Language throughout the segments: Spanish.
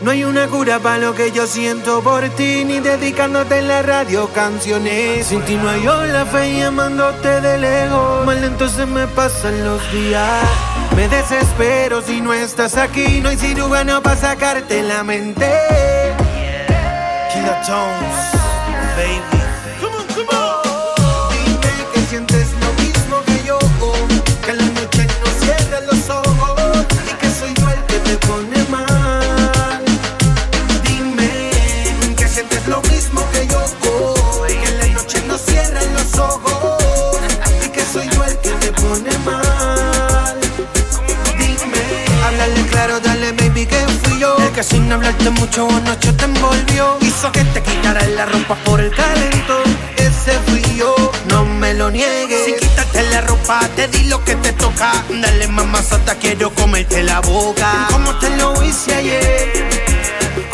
No hay una cura para lo que yo siento por ti, ni dedicándote en la radio canciones. Sin ti no hay la fe y amándote de lejos. Más lento se me pasan los días. Me desespero si no estás aquí. No hay cirujano para sacarte la mente. Killer Tones, baby. Que sin hablarte mucho anoche te envolvió. Hizo que te quitara la ropa por el calentón. Ese yo, no me lo niegues. Si quítate la ropa, te di lo que te toca. Dale mamazota, quiero comerte la boca. Como te lo hice ayer,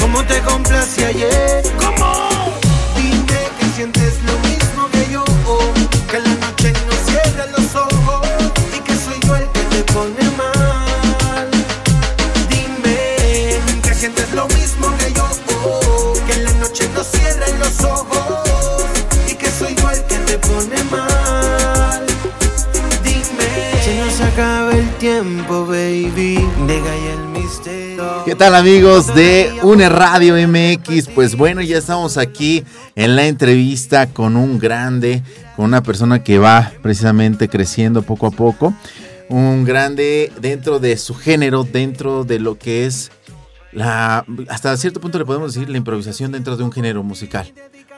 como te complace ayer. Tiempo, baby. El misterio. ¿Qué tal amigos de UNE Radio MX? Pues bueno, ya estamos aquí en la entrevista con un grande, con una persona que va precisamente creciendo poco a poco. Un grande dentro de su género, dentro de lo que es la... Hasta cierto punto le podemos decir la improvisación dentro de un género musical.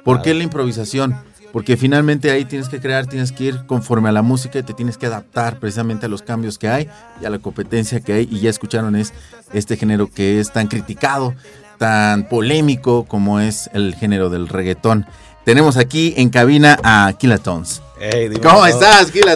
¿Por qué la improvisación? Porque finalmente ahí tienes que crear, tienes que ir conforme a la música y te tienes que adaptar precisamente a los cambios que hay y a la competencia que hay. Y ya escucharon es este género que es tan criticado, tan polémico como es el género del reggaetón. Tenemos aquí en cabina a Kilatones. Hey, ¿Cómo estás, bien,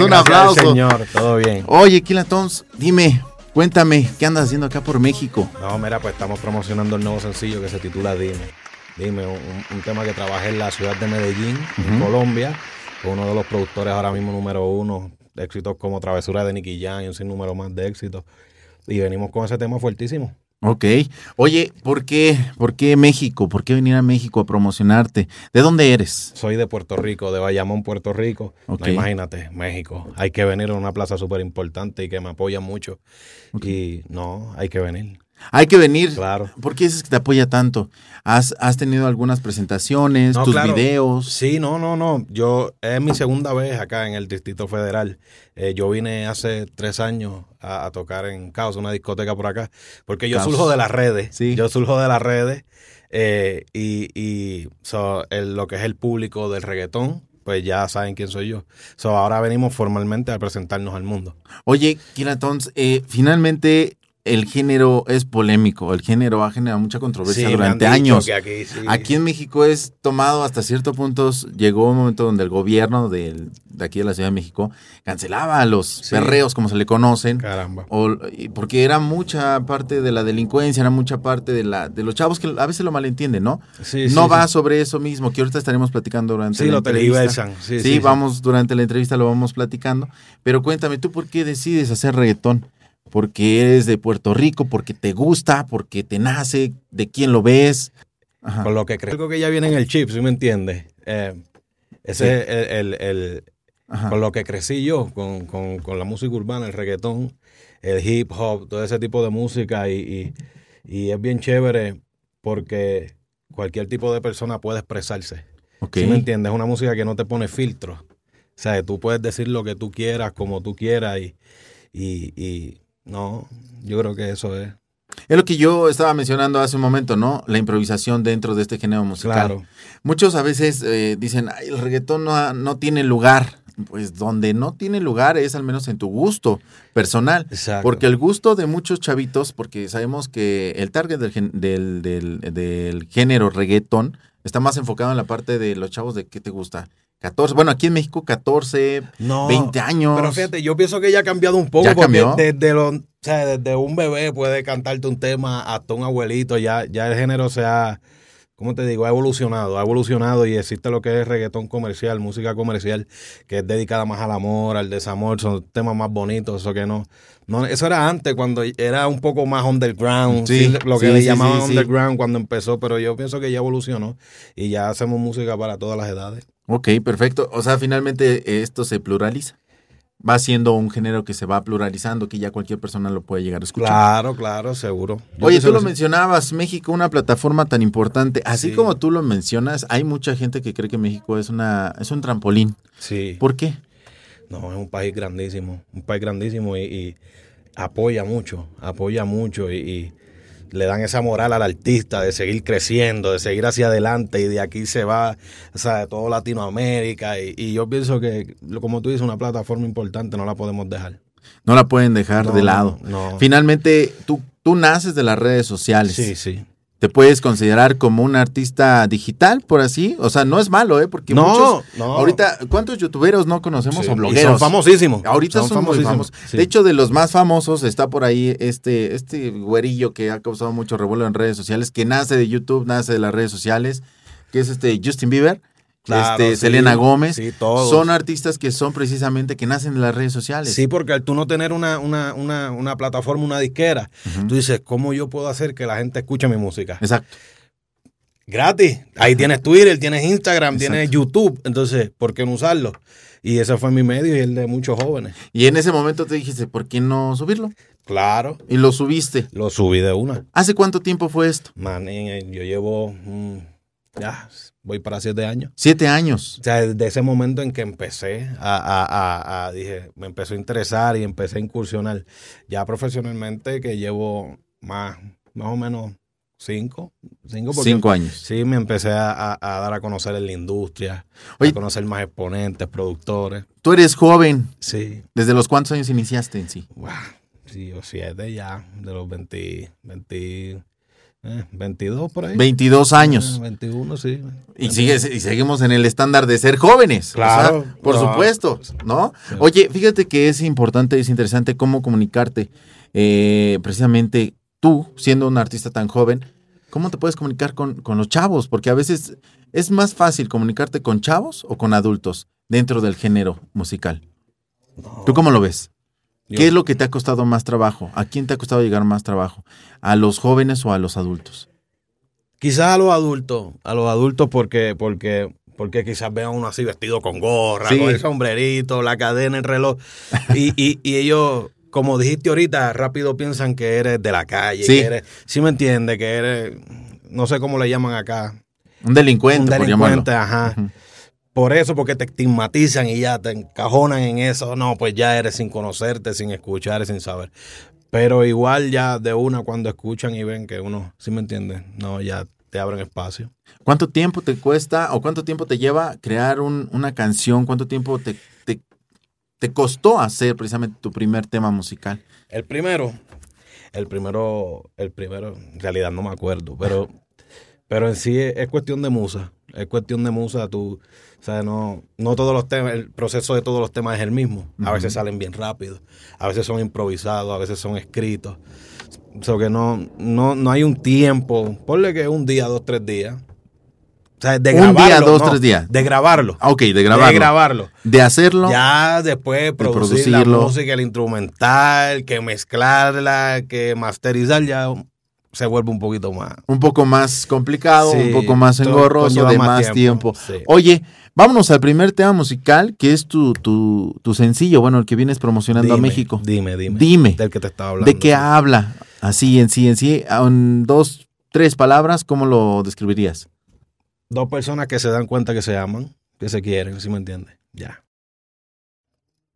Un aplauso. Señor, todo bien. Oye, Kilatones, dime, cuéntame, ¿qué andas haciendo acá por México? No, mira, pues estamos promocionando el nuevo sencillo que se titula Dime. Dime, un, un tema que trabajé en la ciudad de Medellín, en Colombia, con uno de los productores ahora mismo número uno, éxitos como Travesura de Nicky Jam y un sinnúmero más de éxitos. Y venimos con ese tema fuertísimo. Ok. Oye, ¿por qué, ¿por qué México? ¿Por qué venir a México a promocionarte? ¿De dónde eres? Soy de Puerto Rico, de Bayamón, Puerto Rico. Ok. No, imagínate, México. Hay que venir a una plaza súper importante y que me apoya mucho. Y no, hay que venir. Hay que venir. Claro. ¿Por qué dices que te apoya tanto? ¿Has, has tenido algunas presentaciones, No, tus claro. videos? Sí, no, no, no. Yo es mi segunda vez acá en el Distrito Federal. Eh, yo vine hace tres años a, a tocar en Caos, una discoteca por acá, porque yo Caos. surjo de las redes. Sí. Yo surjo de las redes eh, y, y so, el- lo que es el público del reggaetón, pues ya saben quién soy yo. So, ahora venimos formalmente a presentarnos al mundo. Oye, Kiratons, eh, finalmente el género es polémico. El género ha generado mucha controversia Sí, durante años. aquí, sí. Aquí en México es tomado hasta cierto punto. Llegó un momento donde el gobierno de aquí de la Ciudad de México cancelaba a los Sí. perreos, como se le conocen. Caramba. O- porque era mucha parte de la delincuencia, era mucha parte de la de los chavos que a veces lo malentienden, ¿no? No va sobre eso mismo, que ahorita estaremos platicando durante Sí, la lo entrevista. sí, sí. vamos, durante la entrevista lo vamos platicando. Pero cuéntame, ¿tú por qué decides hacer reggaetón? ¿Porque eres de Puerto Rico? ¿Porque te gusta? ¿Porque te nace? ¿De quién lo ves? Ajá. Con lo que creo que ya viene en el chip, ¿sí me entiendes? Eh, ese es el, el- con lo que crecí yo, con, con- con la música urbana, el reggaetón, el hip hop, todo ese tipo de música y, y- y es bien chévere porque cualquier tipo de persona puede expresarse. Ok. ¿Sí me entiendes? Es una música que no te pone filtro. O sea, tú puedes decir lo que tú quieras, como tú quieras y, y, y no, yo creo que eso es. Es lo que yo estaba mencionando hace un momento, ¿no? La improvisación dentro de este género musical. Claro. Muchos a veces eh, dicen, Ay, el reggaetón no, no tiene lugar. Pues donde no tiene lugar es al menos en tu gusto personal. Exacto. Porque el gusto de muchos chavitos, porque sabemos que el target del, del, del- del género reggaetón está más enfocado en la parte de los chavos de qué te gusta. 14, bueno, aquí en México 14, No, 20 años. Pero fíjate, yo pienso que ya ha cambiado un poco. ¿Ya porque cambió? Desde, lo- o sea, desde un bebé puede cantarte un tema hasta un abuelito. Ya, ya el género se ha, ¿cómo te digo? Ha evolucionado, ha evolucionado y existe lo que es reggaetón comercial, música comercial, que es dedicada más al amor, al desamor, son temas más bonitos, eso que no. no eso era antes, cuando era un poco más underground, Sí, sí, lo que sí, le llamaban underground cuando empezó, pero yo pienso que ya evolucionó y ya hacemos música para todas las edades. Ok, perfecto. O sea, finalmente eh, esto se pluraliza. Va siendo un género que se va pluralizando, que ya cualquier persona lo puede llegar a escuchar. Claro, claro, seguro. Yo Oye, tú lo mencionabas, México, una plataforma tan importante. Así Sí. como tú lo mencionas, hay mucha gente que cree que México es una es un trampolín. Sí. ¿Por qué? No, es un país grandísimo, un país grandísimo y, y apoya mucho, apoya mucho y, y le dan esa moral al artista de seguir creciendo, de seguir hacia adelante y de aquí se va, o sea, de toda Latinoamérica y, y yo pienso que, como tú dices, una plataforma importante no la podemos dejar. No la pueden dejar No, de lado. No. Finalmente, tú, tú naces de las redes sociales. Sí, sí. ¿Te puedes considerar como un artista digital, por así? O sea, no es malo, ¿eh? Porque No, muchos... no. Ahorita, ¿cuántos youtuberos no conocemos Sí, o y blogueros? son famosísimos. Ahorita son, muy famosos. Sí. De hecho, de los más famosos está por ahí este, este güerillo que ha causado mucho revuelo en redes sociales, que nace de YouTube, nace de las redes sociales, que es este Justin Bieber, Claro, este, sí. Selena Gómez. Sí, todos. Son artistas que son precisamente que nacen de las redes sociales. Sí, porque al tú no tener una, una, una, una plataforma, una disquera, tú dices, ¿cómo yo puedo hacer que la gente escuche mi música? Exacto. Gratis. Ahí tienes Twitter, tienes Instagram, Exacto. tienes YouTube. Entonces, ¿por qué no usarlo? Y ese fue mi medio y el de muchos jóvenes. Y en ese momento te dijiste, ¿por qué no subirlo? Claro. Y lo subiste. Lo subí de una. ¿Hace cuánto tiempo fue esto? Man, eh, yo llevo, mm, ya, voy para siete años. Siete años. O sea, desde ese momento en que empecé a, a- a- a- dije, me empezó a interesar y empecé a incursionar. Ya profesionalmente que llevo más, más o menos cinco, cinco, porque Cinco años. Sí, me empecé a, dar a conocer en la industria, Oye. a conocer más exponentes, productores. Tú eres joven. Sí, ¿Desde los cuántos años iniciaste en sí? wow, sí, o siete ya, de los 20, 20, eh, 22 por ahí. 22 años. Eh, 21, sí. Y, sigue, y seguimos en el estándar de ser jóvenes. Claro. O sea, por No. supuesto, ¿no? Sí. Oye, fíjate que es importante, es interesante cómo comunicarte. eh, precisamente tú, siendo un artista tan joven, ¿cómo te puedes comunicar con, con los chavos? Porque a veces es más fácil comunicarte con chavos o con adultos dentro del género musical. ¿Tú cómo lo ves? ¿Qué es lo que te ha costado más trabajo? ¿A quién te ha costado llegar más trabajo? ¿A los jóvenes o a los adultos? Quizás a los adultos, a los adultos porque, porque, porque quizás vean uno así vestido con gorra, Sí. con el sombrerito, la cadena, el reloj. Y, y, y ellos, como dijiste ahorita, rápido piensan que eres de la calle, Sí. que eres, sí me entiende, que eres, no sé cómo le llaman acá, Un delincuente, un por delincuente, llamarlo. ajá. Ujú. Por eso, porque te estigmatizan y ya te encajonan en eso. No, pues ya eres sin conocerte, sin escuchar, sin saber. Pero igual ya de una cuando escuchan y ven que uno, ¿sí me entiende? No, ya te abren espacio. ¿Cuánto tiempo te cuesta o cuánto tiempo te lleva crear un- una canción? ¿Cuánto tiempo te, te, te costó hacer precisamente tu primer tema musical? El primero, el primero, el primero, en realidad no me acuerdo, pero, pero en sí es, es cuestión de musa. Es cuestión de musa, tú, o sea, no, no todos los temas, el proceso de todos los temas es el mismo. A veces salen bien rápido, a veces son improvisados, a veces son escritos. O sea, que no, no, no hay un tiempo, ponle que un día, dos, tres días. O sea, de Un día, grabarlo, dos, no, tres días. De grabarlo. Ah, ok, de grabarlo. De grabarlo. De hacerlo. Ya después producir la producirlo. música, el instrumental, que mezclarla, que masterizar, ya se vuelve un poquito más. Un poco más complicado, Sí, un poco más engorroso, de más tiempo. tiempo, sí. Oye, vámonos al primer tema musical, que es tu, tu, tu sencillo, bueno, el que vienes promocionando a México. Dime, dime. Dime. Del que te estaba hablando. ¿De qué sí. habla? Así, en sí, en sí, en dos, tres palabras, ¿cómo lo describirías? Dos personas que se dan cuenta que se aman, que se quieren, ¿sí me entiendes? Ya,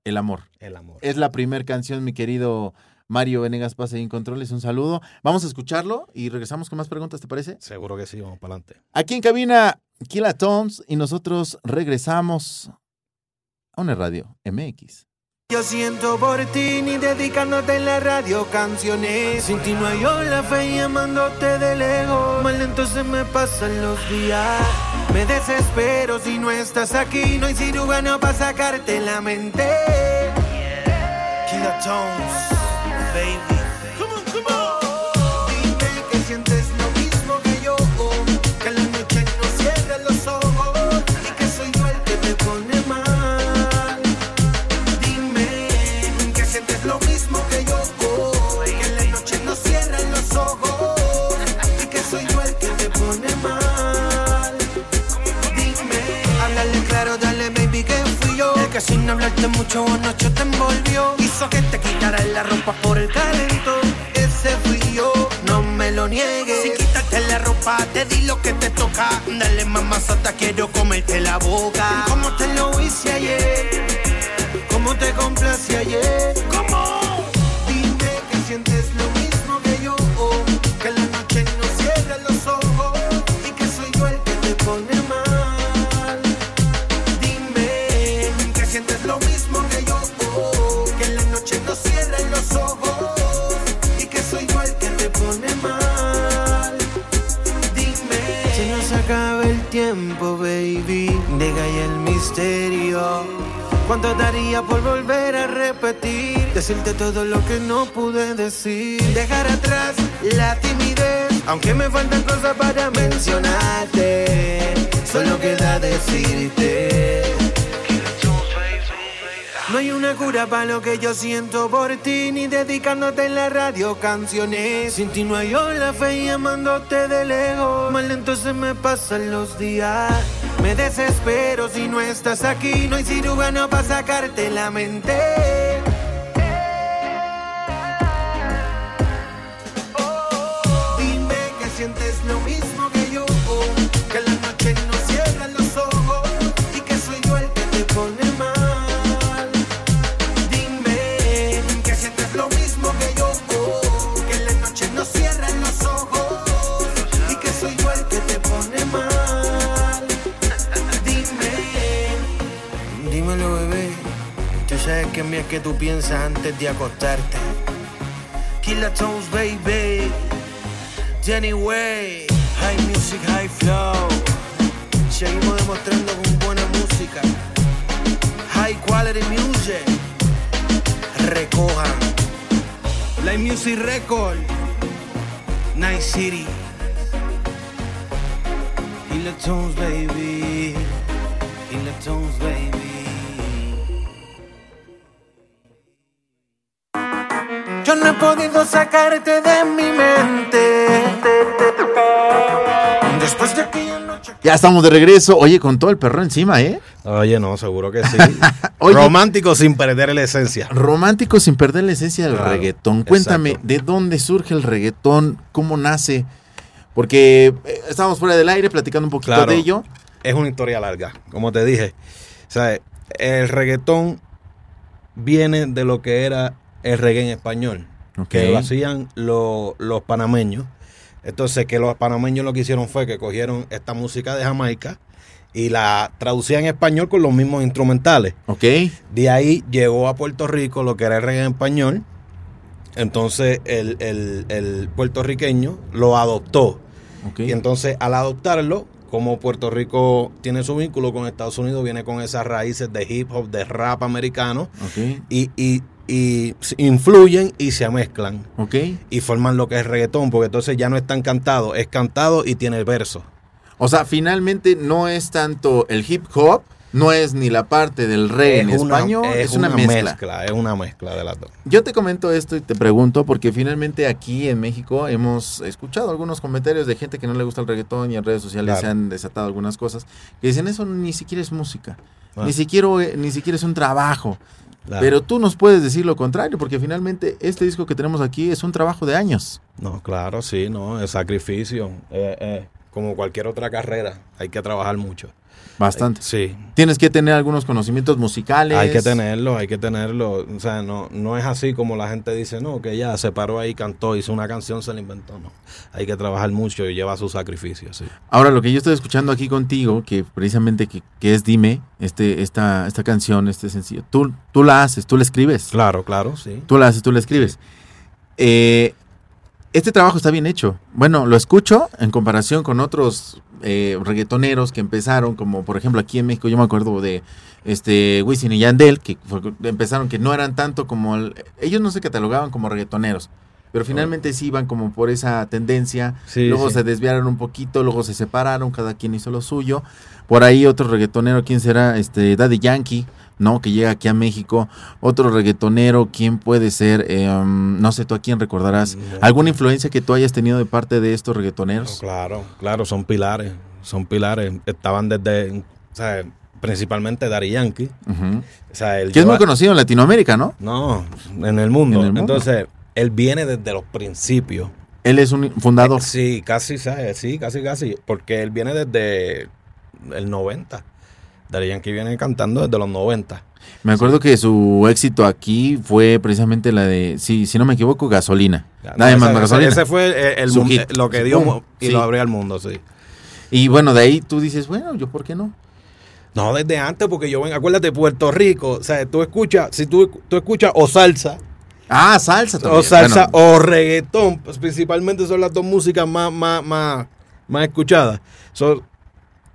El amor. el amor. Es la primera canción, mi querido Mario Venegas Paz ahí en Controles. Un saludo. Vamos a escucharlo y regresamos con más preguntas, ¿te parece? Seguro que sí, vamos para adelante. Aquí en cabina, Kila Tones y nosotros regresamos a una radio MX. Yo siento por ti ni dedicándote en la radio canciones. Sin ti no hay la fe y amándote de lejos. Más lento se me pasan los días. Me desespero si no estás aquí. No hay cirujano para sacarte la mente. Killer Tones, baby. Que sin hablarte mucho anoche te envolvió. Hizo que te quitara la ropa por el calentón. Ese fui yo, no me lo niegues. Si quítate la ropa, te di lo que te toca. Dale mamazota, quiero comerte la boca. Como te lo hice ayer, como te complací ayer. Misterio. ¿Cuánto daría por volver a repetir? Decirte todo lo que no pude decir. Dejar atrás la timidez. Aunque me faltan cosas para mencionarte. Solo queda decirte. No hay una cura para lo que yo siento por ti, ni dedicándote en la radio canciones. Sin ti no hay la fe y amándote de lejos. Más lento se me pasan los días. Me desespero si no estás aquí. No hay cirujano para sacarte la mente. Que mí es que tú piensas antes de acostarte. Killer Tones, baby. Jenny Way. High music, high flow. Seguimos demostrando con buena música. High quality music. Recojan. Live Music Record. Night City. Killer Tones, baby. Killer Tones, baby. Yo no he podido sacarte de mi mente. Después de aquella noche. Ya estamos de regreso. Oye, con todo el perro encima, ¿eh? Oye, no, seguro que sí. Oye. Romántico sin perder la esencia. Romántico sin perder la esencia del Claro, reggaetón. Cuéntame, exacto. ¿de dónde surge el reggaetón? ¿Cómo nace? Porque eh, estábamos fuera del aire platicando un poquito Claro. de ello. Es una historia larga, como te dije. O sea, el reggaetón viene de lo que era el reggae en español, que lo hacían lo- los panameños. Entonces, que los panameños lo que hicieron fue que cogieron esta música de Jamaica y la traducían en español con los mismos instrumentales. ¿Ok? De ahí llegó a Puerto Rico lo que era el reggae en español. Entonces el, el- el puertorriqueño lo adoptó. Ok. Y entonces al adoptarlo, como Puerto Rico tiene su vínculo con Estados Unidos, viene con esas raíces de hip hop, de rap americano, Ok. y, y- y influyen y se mezclan. Ok. Y forman lo que es reggaetón, porque entonces ya no es tan cantado, es cantado y tiene verso. O sea, finalmente no es tanto el hip hop, no es ni la parte del reggae en es una, español, es, una, mezcla. Es una mezcla de las dos. Yo te comento esto y te pregunto porque finalmente aquí en México hemos escuchado algunos comentarios de gente que no le gusta el reggaetón y en redes sociales Claro. se han desatado algunas cosas que dicen eso ni siquiera es música, Ah. ni siquiera eh, ni siquiera es un trabajo. Claro. Pero tú nos puedes decir lo contrario porque finalmente este disco que tenemos aquí es un trabajo de años. No, claro, sí, no, es sacrificio. Eh, eh, como cualquier otra carrera, hay que trabajar mucho. Bastante. Sí, Tienes que tener algunos conocimientos musicales. hay que tenerlo, hay que tenerlo. O sea, no, no es así como la gente dice, no, que ya se paró ahí, cantó, hizo una canción, se la inventó. No, hay que trabajar mucho y lleva su sacrificio, sí. Ahora, lo que yo estoy escuchando aquí contigo, que precisamente que, que es Dime, este, esta, esta canción, este sencillo, tú, tú la haces, tú la escribes. Claro, claro, sí. Tú la haces, tú la escribes. Eh, este trabajo está bien hecho. Bueno, lo escucho en comparación con otros eh, reggaetoneros que empezaron, como por ejemplo aquí en México, yo me acuerdo de este Wisin y Yandel, que fue- empezaron que no eran tanto como... el- ellos no se catalogaban como reggaetoneros. Pero finalmente sí iban como por esa tendencia. Sí, luego sí. se desviaron un poquito, luego se separaron, cada quien hizo lo suyo. Por ahí otro reggaetonero, ¿quién será? Este, Daddy Yankee, ¿no? Que llega aquí a México. Otro reggaetonero, ¿quién puede ser? Eh, um, no sé, tú a quién recordarás. No. ¿Alguna influencia que tú hayas tenido de parte de estos reggaetoneros? claro, claro, son pilares, son pilares. Estaban desde, o sea, principalmente Dari Yankee. O sea, Que es muy lleva- conocido en Latinoamérica, ¿no? No, en el mundo. En el mundo. Entonces, él viene desde los principios. Él es un fundador. Sí, casi, ¿sabes? sí, casi, casi. Porque él viene desde el 90. Dari Yankee viene cantando desde los 90. Me acuerdo que su éxito aquí fue precisamente la de, sí, si no me equivoco, gasolina. Dame Ese- más ese- gasolina. Ese fue el, el Su mun- hit. lo que dio Boom. y Sí. lo abrió al mundo, sí. Y bueno, de ahí tú dices, bueno, yo por qué no. No, desde antes, porque yo vengo, acuérdate, Puerto Rico, o sea, tú escuchas, si tú, tú escuchas o salsa, Ah, salsa también. o salsa Bueno, o reggaetón, pues principalmente son las dos músicas más, más, más, más escuchadas. So,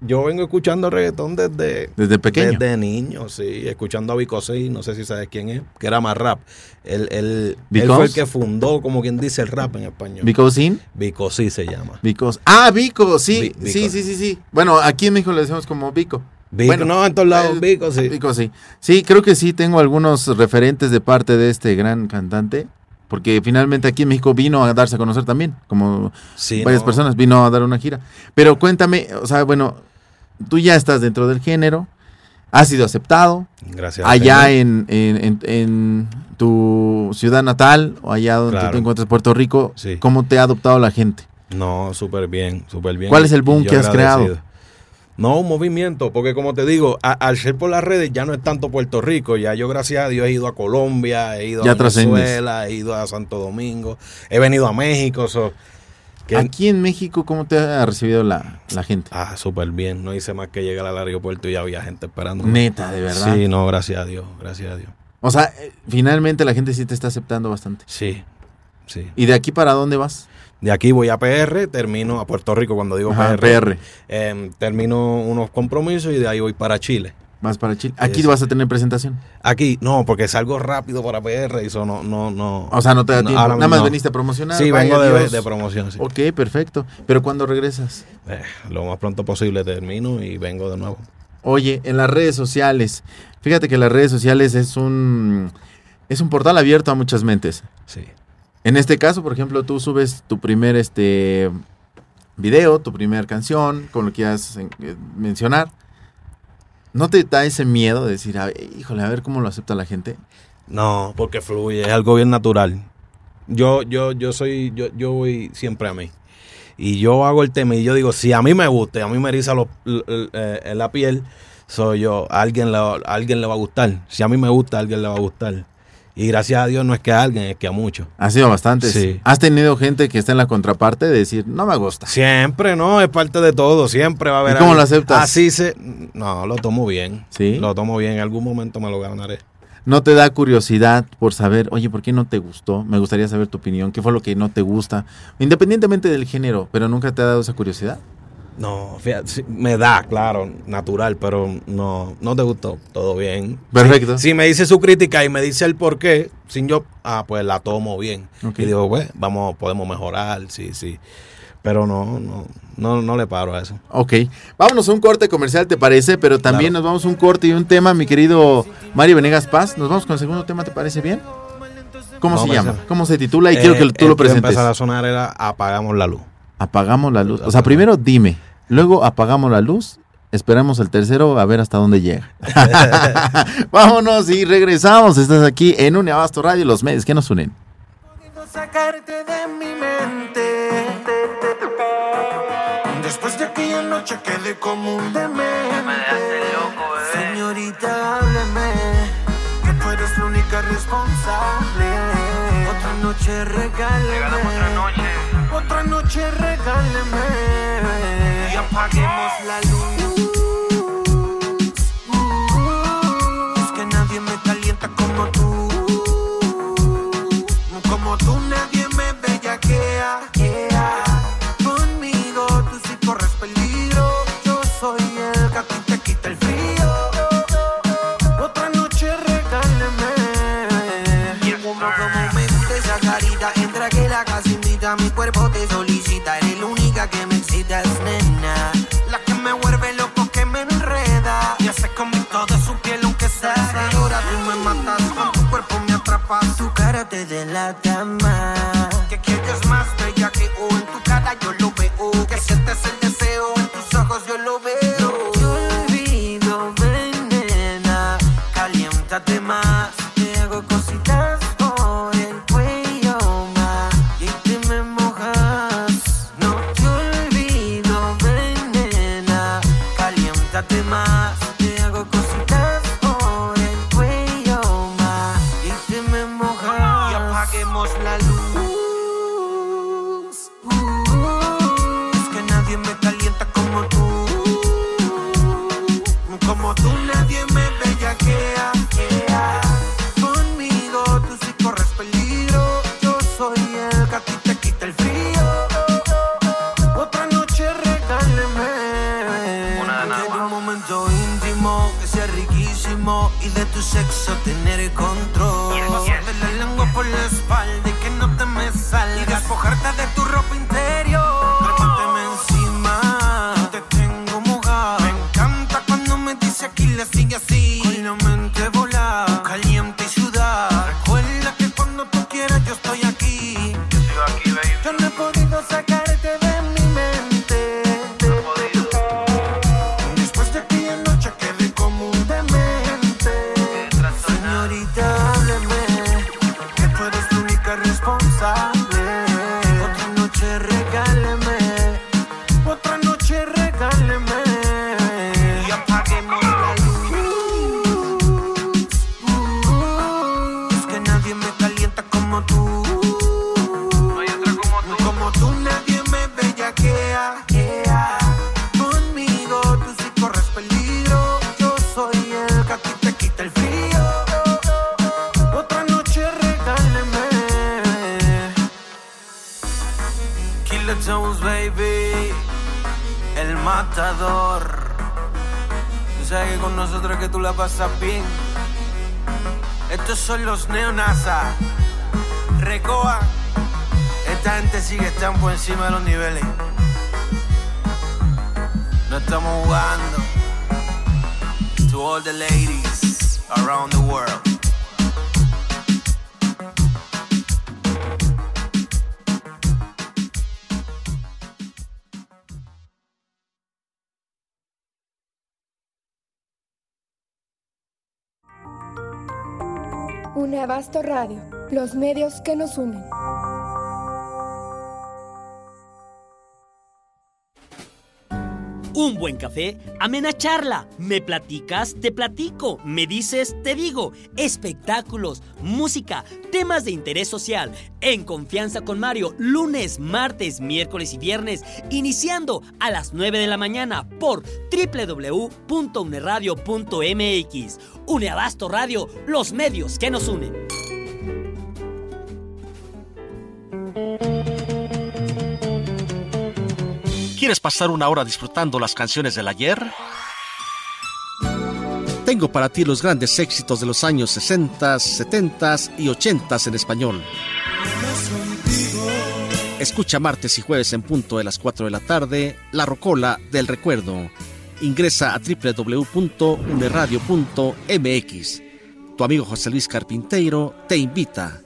yo vengo escuchando reggaetón desde, desde pequeño. desde niño, sí, escuchando a Vico no sé si sabes quién es, que era más rap. Él, él, él fue el que fundó, como quien dice, el rap en español. Because in, Vico C se llama. Vicos. Ah, Vico, sí, sí, Vico. sí, sí, sí. Bueno, aquí en México le decimos como Vico. Vico, Bueno, no, en todos lados, Vico, sí. Vico, sí. Sí, creo que sí tengo algunos referentes de parte de este gran cantante. Porque finalmente aquí en México vino a darse a conocer también, como Sí, varias no. personas, vino a dar una gira. Pero cuéntame, o sea, bueno, tú ya estás dentro del género, has sido aceptado, Gracias. al allá en, en, en- en tu ciudad natal o allá donde Claro. te encuentras, Puerto Rico, Sí. ¿cómo te ha adoptado la gente? No, súper bien, súper bien. ¿Cuál es el boom yo que has creado? No, un movimiento, porque como te digo, a- al ser por las redes ya no es tanto Puerto Rico, ya yo gracias a Dios he ido a Colombia, he ido Ya a Venezuela, he ido a Santo Domingo, he venido a México, so, Aquí en México, ¿cómo te ha recibido la, la gente? ah, súper bien, no hice más que llegar al aeropuerto y ya había gente esperando. Neta, de verdad. Sí, no, gracias a Dios, gracias a Dios. O sea, eh, finalmente la gente sí te está aceptando bastante. Sí, sí. ¿Y de aquí para dónde vas? De aquí voy a PR, termino a Puerto Rico cuando digo Ajá, PR. PR. em, termino unos compromisos y de ahí voy para Chile. Vas para Chile. Aquí vas a tener presentación. Aquí, no, porque salgo rápido para PR y eso no, no, no. O sea, no te da tiempo. Nada más no. veniste a promocionar. Sí, vengo de, promoción, sí. Ok, perfecto. Pero cuando regresas? Eh, lo más pronto posible termino y vengo de nuevo. Oye, en las redes sociales. Fíjate que las redes sociales es un es un portal abierto a muchas mentes. Sí. En este caso, por ejemplo, tú subes tu primer este video, tu primer canción, con lo que quieras eh, mencionar. ¿No te da ese miedo de decir, "Ay, híjole, a ver cómo lo acepta la gente? No, porque fluye, es algo bien natural. Yo, yo, yo soy, yo, yo voy siempre a mí. Y yo hago el tema y yo digo, si a mí me gusta, a mí me eriza eh, la piel, soy yo, a alguien, le, a alguien le va a gustar. Si a mí me gusta, a alguien le va a gustar. Y gracias a Dios no es que a alguien, es que a muchos. Ha sido bastante. Sí. ¿Has tenido gente que está en la contraparte de decir, no me gusta? Siempre, ¿no? Es parte de todo. Siempre va a haber. ¿Y cómo alguien- lo aceptas? Así se. No, lo tomo bien. ¿Sí? Lo tomo bien. En algún momento me lo ganaré. ¿No te da curiosidad por saber, oye, ¿por qué no te gustó? Me gustaría saber tu opinión. ¿Qué fue lo que no te gusta? Independientemente del género, pero nunca te ha dado esa curiosidad. No, fíjate, me da, claro, natural, pero no, no te gustó. Todo bien. Perfecto. Si me dice su crítica y me dice el por qué, sin yo, ah, pues la tomo bien. Y digo, pues, vamos, podemos mejorar, sí, sí. Pero no, no, no, no le paro a eso. Ok, vámonos a un corte comercial, ¿te parece? Pero también Claro. nos vamos a un corte y un tema, mi querido Mario Venegas Paz. Nos vamos con el segundo tema, ¿te parece bien? ¿Cómo No, se me llama? ¿Cómo se titula? Y Eh, quiero que tú lo presentes. empezar a sonar era Apagamos la luz. Apagamos la luz. O sea, primero dime, luego apagamos la luz. Esperamos el tercero a ver hasta dónde llega. Vámonos y regresamos. Estás aquí en Uniabasto Radio, los medios que nos unen. Sacarte de mi mente. Después de aquella noche quedé como un demente. Señorita, hábleme. Que tú eres la única responsable. Otra noche regáleme. otra noche. Otra noche regáleme. Y apaguemos la luz. Estoy aquí. Radio, los medios que nos unen. Un buen café, amena charla. Me platicas, te platico. Me dices, te digo. Espectáculos, música, temas de interés social. En confianza con Mario, lunes, martes, miércoles y viernes, iniciando a las 9 de la mañana por www.uneradio.mx. Uneabasto Radio, los medios que nos unen. ¿Quieres pasar una hora disfrutando las canciones del ayer? Tengo para ti los grandes éxitos de los años 60, 70 y 80 en español. Escucha martes y jueves en punto de las 4 de la tarde La Rocola del Recuerdo. Ingresa a www.uneradio.mx. Tu amigo José Luis Carpinteiro te invita.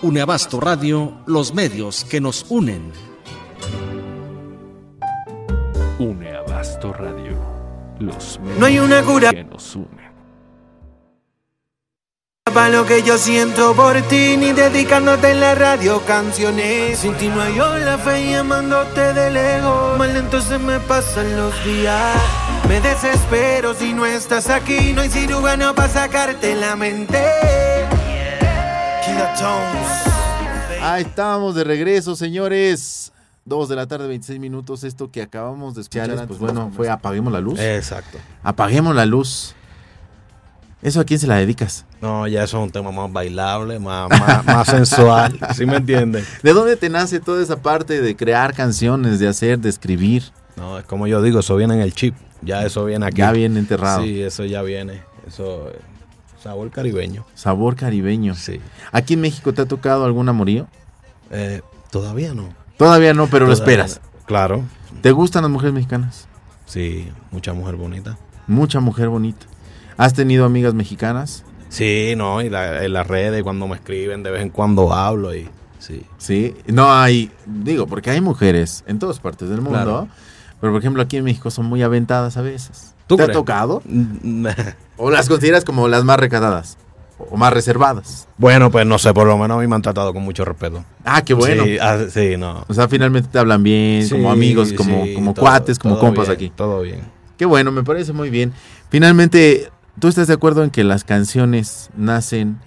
Uneabasto Radio, los medios que nos unen. Une Abasto Radio. Los No hay una cura que nos unen. para lo que yo siento por ti, ni dedicándote en la radio canciones. Sin ti no hay la fe y amándote de lejos. Más lento se me pasan los días. Me desespero si no estás aquí. No hay cirujano para sacarte la mente. Ahí estamos de regreso, señores. Dos de la tarde, 26 minutos. Esto que acabamos de escuchar, pues bueno, fue Apaguemos la luz. Exacto. Apaguemos la luz. ¿Eso a quién se la dedicas? No, ya eso es un tema más bailable, más, más, más sensual. ¿Sí me entienden? ¿De dónde te nace toda esa parte de crear canciones, de hacer, de escribir? No, es como yo digo, eso viene en el chip. Ya eso viene aquí. Ya bien enterrado. Sí, eso ya viene. Eso, eh, sabor caribeño. Sabor caribeño. Sí. ¿Aquí en México te ha tocado algún amorío? Eh, todavía no. Todavía no, pero lo esperas. no. Claro. ¿Te gustan las mujeres mexicanas? Sí, mucha mujer bonita. Mucha mujer bonita. ¿Has tenido amigas mexicanas? Sí, no, y la- en las redes cuando me escriben de vez en cuando hablo y sí. Sí. No hay, digo, porque hay mujeres en todas partes del mundo. Claro. Pero por ejemplo aquí en México son muy aventadas a veces. ¿Tú ¿Te ha tocado? ¿O las consideras como las más recatadas? ¿O más reservadas? bueno, pues no sé, por lo menos a mí me han tratado con mucho respeto. Ah, qué bueno. Sí, ah, sí, no. O sea, finalmente te hablan bien, como amigos, como, sí, como todo- cuates, como compas bien, aquí. Todo bien. Qué bueno, me parece muy bien. Finalmente, ¿tú estás de acuerdo en que las canciones nacen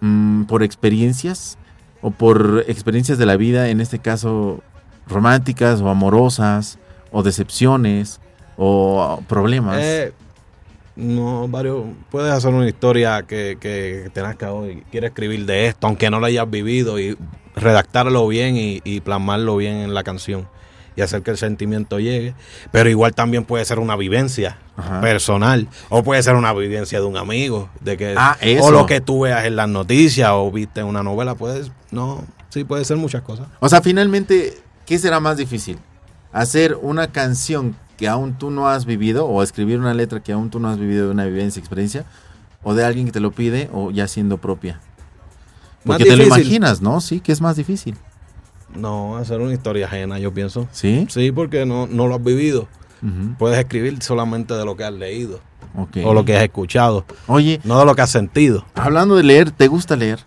mm, por experiencias o por experiencias de la vida, en este caso románticas o amorosas o decepciones o problemas? Eh, no, varios. Puedes hacer una historia que, que te nazca hoy. Quieres escribir de esto, aunque no lo hayas vivido, y redactarlo bien y, y plasmarlo bien en la canción. y hacer que el sentimiento llegue. Pero igual también puede ser una vivencia Ajá. personal o puede ser una vivencia de un amigo, de que Ah, o lo que tú veas en las noticias o viste en una novela, puedes no, sí puede ser muchas cosas. O sea, finalmente, ¿qué será más difícil? ¿Hacer una canción que aún tú no has vivido o escribir una letra que aún tú no has vivido de una vivencia, experiencia? ¿O de alguien que te lo pide o ya siendo propia? Porque te lo imaginas, ¿no? Sí, que es más difícil. No, hacer una historia ajena, yo pienso. ¿Sí? Sí, porque no, no lo has vivido. Puedes escribir solamente de lo que has leído o lo que has escuchado, Oye, no de lo que has sentido. hablando de leer, ¿te gusta leer?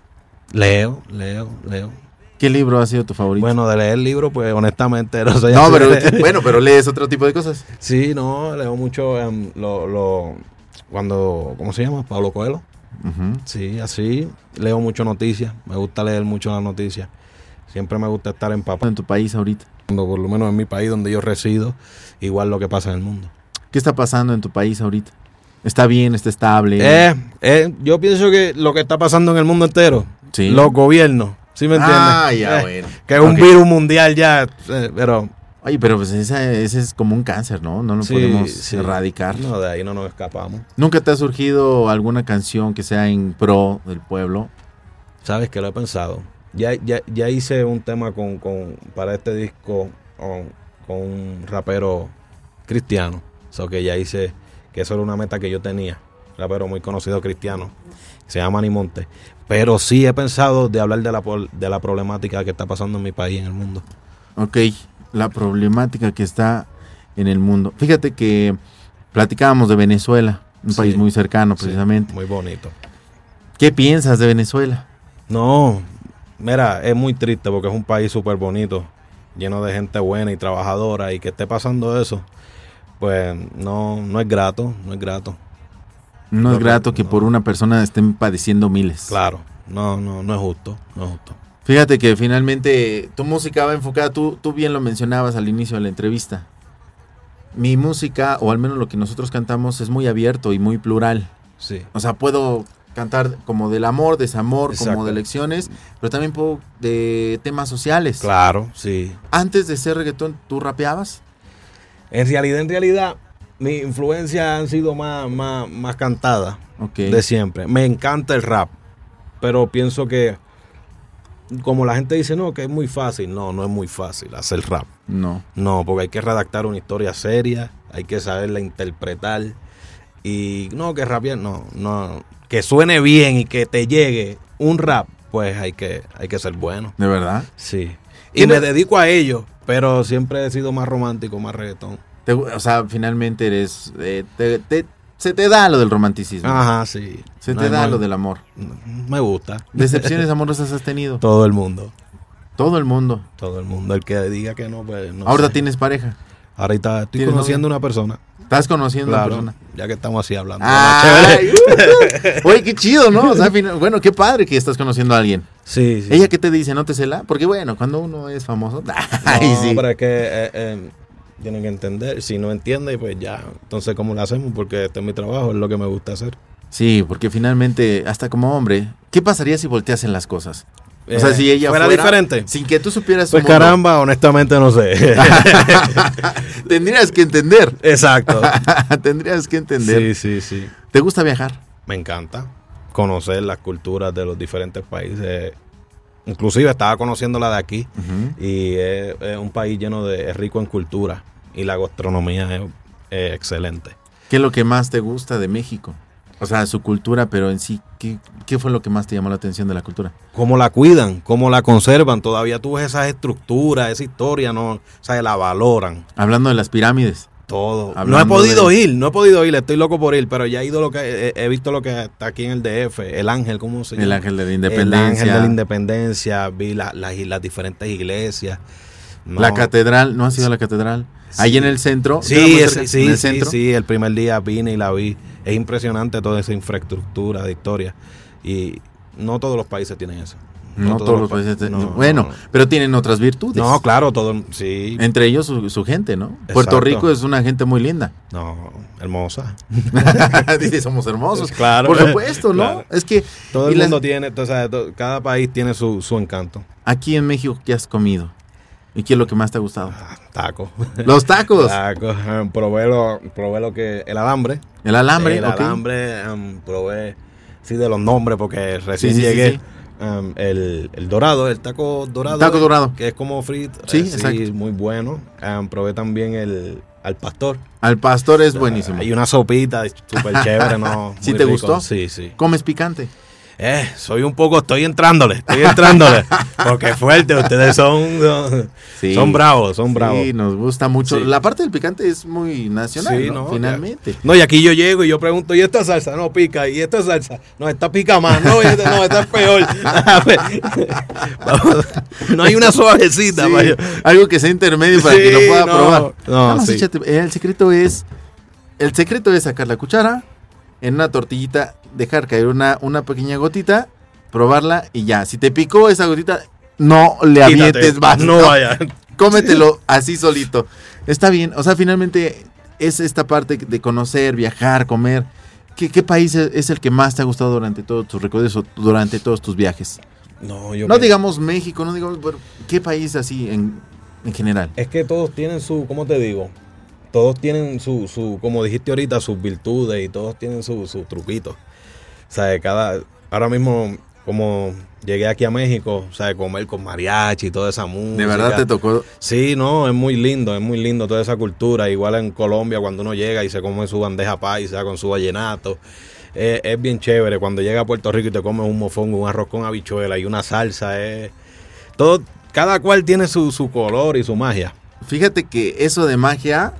Leo, leo, leo. ¿Qué libro ha sido tu favorito? Bueno, de leer libros, pues honestamente no no, pero bueno, pero lees otro tipo de cosas. Sí, no, leo mucho em, lo, lo, cuando, ¿cómo se llama? Pablo Coelho. Sí, así. Leo mucho noticias. Me gusta leer mucho las noticias. Siempre me gusta estar empapado, En tu país ahorita. por lo menos en mi país donde yo resido, igual lo que pasa en el mundo. ¿Qué está pasando en tu país ahorita? ¿Está bien? ¿Está estable? Eh, eh, yo pienso que lo que está pasando en el mundo entero, Sí. los gobiernos, ¿sí me entiendes? Ah, ya, Eh, bueno. Que es un virus mundial ya, eh, pero Oye, pero pues ese es como un cáncer, ¿no? No lo sí, podemos sí. erradicar. No, de ahí no nos escapamos. ¿Nunca te ha surgido alguna canción que sea en pro del pueblo? Sabes que lo he pensado. Ya, ya, ya hice un tema con, con- para este disco con, con un rapero cristiano. O sea, que ya hice, que eso era una meta que yo tenía. Rapero muy conocido cristiano. Se llama Animonte. Pero sí he pensado de hablar de la, de la problemática que está pasando en mi país, en el mundo. Ok, la problemática que está en el mundo. Fíjate que platicábamos de Venezuela, un Sí. país muy cercano Sí, precisamente. muy bonito. ¿Qué piensas de Venezuela? No, mira, es muy triste porque es un país súper bonito, lleno de gente buena y trabajadora y que esté pasando eso, pues no, no es grato, no es grato. No es grato que no. por una persona estén padeciendo miles. Claro, no, no, no es justo, no es justo. Fíjate que finalmente tu música va enfocada, tú, tú bien lo mencionabas al inicio de la entrevista. Mi música, o al menos lo que nosotros cantamos, es muy abierto y muy plural. Sí, O sea, puedo cantar como del amor, desamor, como Exacto. de lecciones, pero también puedo de temas sociales. claro, sí. Antes de ser reggaetón, ¿tú rapeabas? En realidad, en realidad, mi influencia han sido más, más, más cantadas de siempre. Me encanta el rap, pero pienso que como la gente dice, no, que es muy fácil. No, no es muy fácil hacer rap. No. No, porque hay que redactar una historia seria, hay que saberla interpretar. Y no, que rapear, no, no. Que suene bien y que te llegue un rap, pues hay que, hay que ser bueno. ¿De verdad? Sí. Y me dedico a ello, pero siempre he sido más romántico, más reggaetón. Te- o sea, finalmente eres... eh, te- te- se te da lo del romanticismo. Ajá, sí. Se te da lo del amor. Me gusta. ¿Decepciones amorosas has tenido? Todo el mundo. Todo el mundo. Todo el mundo. El que diga que no, pues no. Ahorita sé. tienes pareja. Ahorita estoy ¿Tienes conociendo una persona. Estás conociendo a una persona. Ya que estamos así hablando. Ay, Chévere. uh, Oye, qué chido, ¿no? O sea, fina- bueno, qué padre que estás conociendo a alguien. Sí, sí. ¿Ella qué te dice? ¿No te cela? Porque bueno, cuando uno es famoso... Ay, no, sí. pero es que eh, eh, tienen que entender. Si no entiende, pues ya. Entonces, ¿cómo lo hacemos? Porque este es mi trabajo, es lo que me gusta hacer. Sí, porque finalmente, hasta como hombre, ¿qué pasaría si volteasen las cosas? O sea, Eh, si ella fuera, fuera, diferente. Sin que tú supieras su Pues mundo, caramba, honestamente no sé. Tendrías que entender. Exacto. Tendrías que entender. Sí, sí, sí. ¿Te gusta viajar? Me encanta conocer las culturas de los diferentes países. Inclusive estaba conociendo la de aquí y es, es un país lleno de es rico en cultura y la gastronomía es, es excelente. ¿Qué es lo que más te gusta de México? O sea, su cultura, pero en sí, ¿qué, qué fue lo que más te llamó la atención de la cultura? Cómo la cuidan, cómo la conservan, todavía tú ves esas estructuras, esa historia, no, o sea, la valoran. Hablando de las pirámides. Todo. no he podido de- ir, no he podido ir, estoy loco por ir, pero ya he ido lo que he, he visto lo que está aquí en el DF, el ángel, ¿cómo se llama? El ángel de la El independencia. ángel de la independencia, vi la- las- las diferentes iglesias. No. La catedral, ¿no has ido a la catedral? Ahí en el centro. Sí, es- cerca, sí, en el sí, sí, el primer día vine y la vi. Es impresionante toda esa infraestructura de historia. Y no todos los países tienen eso. No, todos los pa- países. te- no, bueno, no. pero tienen otras virtudes. No, claro, todo, sí. Entre ellos su, su gente, ¿no? Puerto. Rico es una gente muy linda. No, hermosa. Dice, somos hermosos. Claro. Por supuesto, ¿no? Claro. Es que Todo el las- mundo tiene, o sea, cada país tiene su, su encanto. aquí en México, ¿qué has comido? ¿Y qué es lo que más te ha gustado? Ah, Taco. Los tacos. Taco. em, probé, lo, probé lo que. El alambre. El alambre. El alambre. em, probé. Sí, de los nombres, porque recién Sí, sí, sí, llegué. sí. Em, el, el dorado, el taco dorado. Taco dorado. Que es como frito. Sí, eh, exacto. muy bueno. Em, probé también el al pastor. Al pastor es buenísimo. Hay una sopita súper chévere, ¿no? ¿Sí Muy te rico. gustó? Sí, sí. ¿Comes picante? Eh, soy un poco, estoy entrándole, estoy entrándole. porque fuerte, ustedes son, son, Sí. son bravos, son bravos. Sí, nos gusta mucho. Sí. La parte del picante es muy nacional, Sí, ¿no? no, Finalmente. No, y aquí yo llego y yo pregunto, ¿y esta salsa? No, pica, ¿y esta salsa? No, esta pica más, no, esta, no, esta es peor. No hay una suavecita. Algo que sea intermedio para que lo pueda no, probar. no, échate- eh, el secreto es el secreto es sacar la cuchara en una tortillita, dejar caer una, una pequeña gotita, probarla y ya. Si te picó esa gotita, no le avientes más. no vaya. Cómetelo así solito. Está bien. O sea, finalmente es esta parte de conocer, viajar, comer. ¿Qué, qué país es el que más te ha gustado durante todos tus recorridos o durante todos tus viajes? No, yo No digamos México, no digamos, pero ¿qué país así en, en general? Es que todos tienen su, ¿cómo te digo? Todos tienen su, su como dijiste ahorita, sus virtudes y todos tienen su, su truquito. O sea, cada, ahora mismo, como llegué aquí a México, o sea, comer con mariachi y toda esa música. De verdad te tocó. Sí, no, es muy lindo, es muy lindo toda esa cultura. Igual en Colombia, cuando uno llega y se come su bandeja paisa con su vallenato. eh, es bien chévere. Cuando llega a Puerto Rico y te comes un mofongo, un arroz con habichuela y una salsa. es todo, cada cual tiene su, su color y su magia. Fíjate que eso de magia.